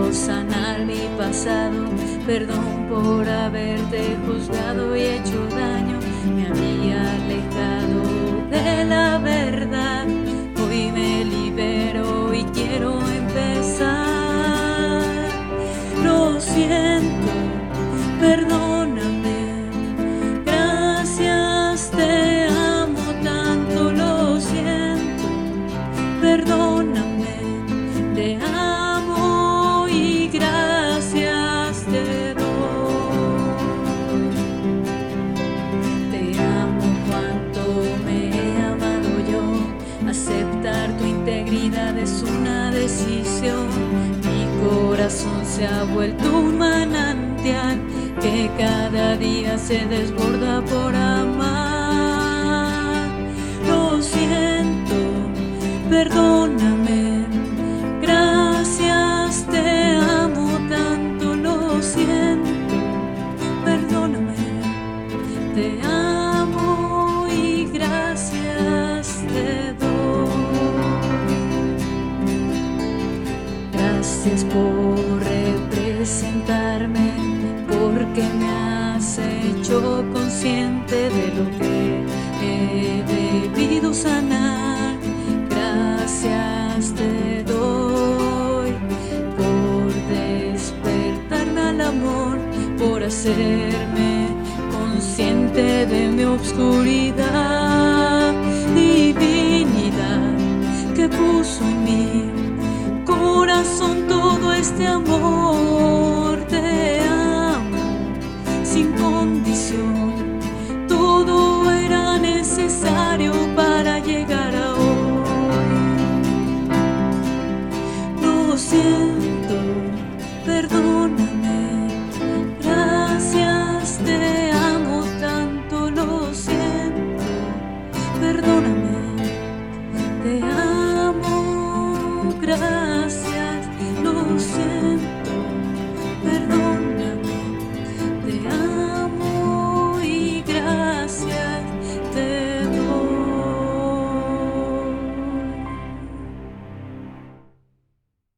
decido sanar mi pasado. Perdón por haberte juzgado y hecho daño. Corazón se ha vuelto un manantial que cada día se desborda por amar. Lo siento, perdóname. Gracias, te amo tanto, lo siento. Perdóname, te amo y gracias te doy. Gracias por de lo que he debido sanar. Gracias te doy por despertarme al amor, por hacerme consciente de mi obscuridad, divinidad que puso en mi corazón todo este amor. Te amo sin condición. Siento, perdóname. Gracias, te amo tanto, lo siento. Perdóname, te amo. Gracias, lo siento.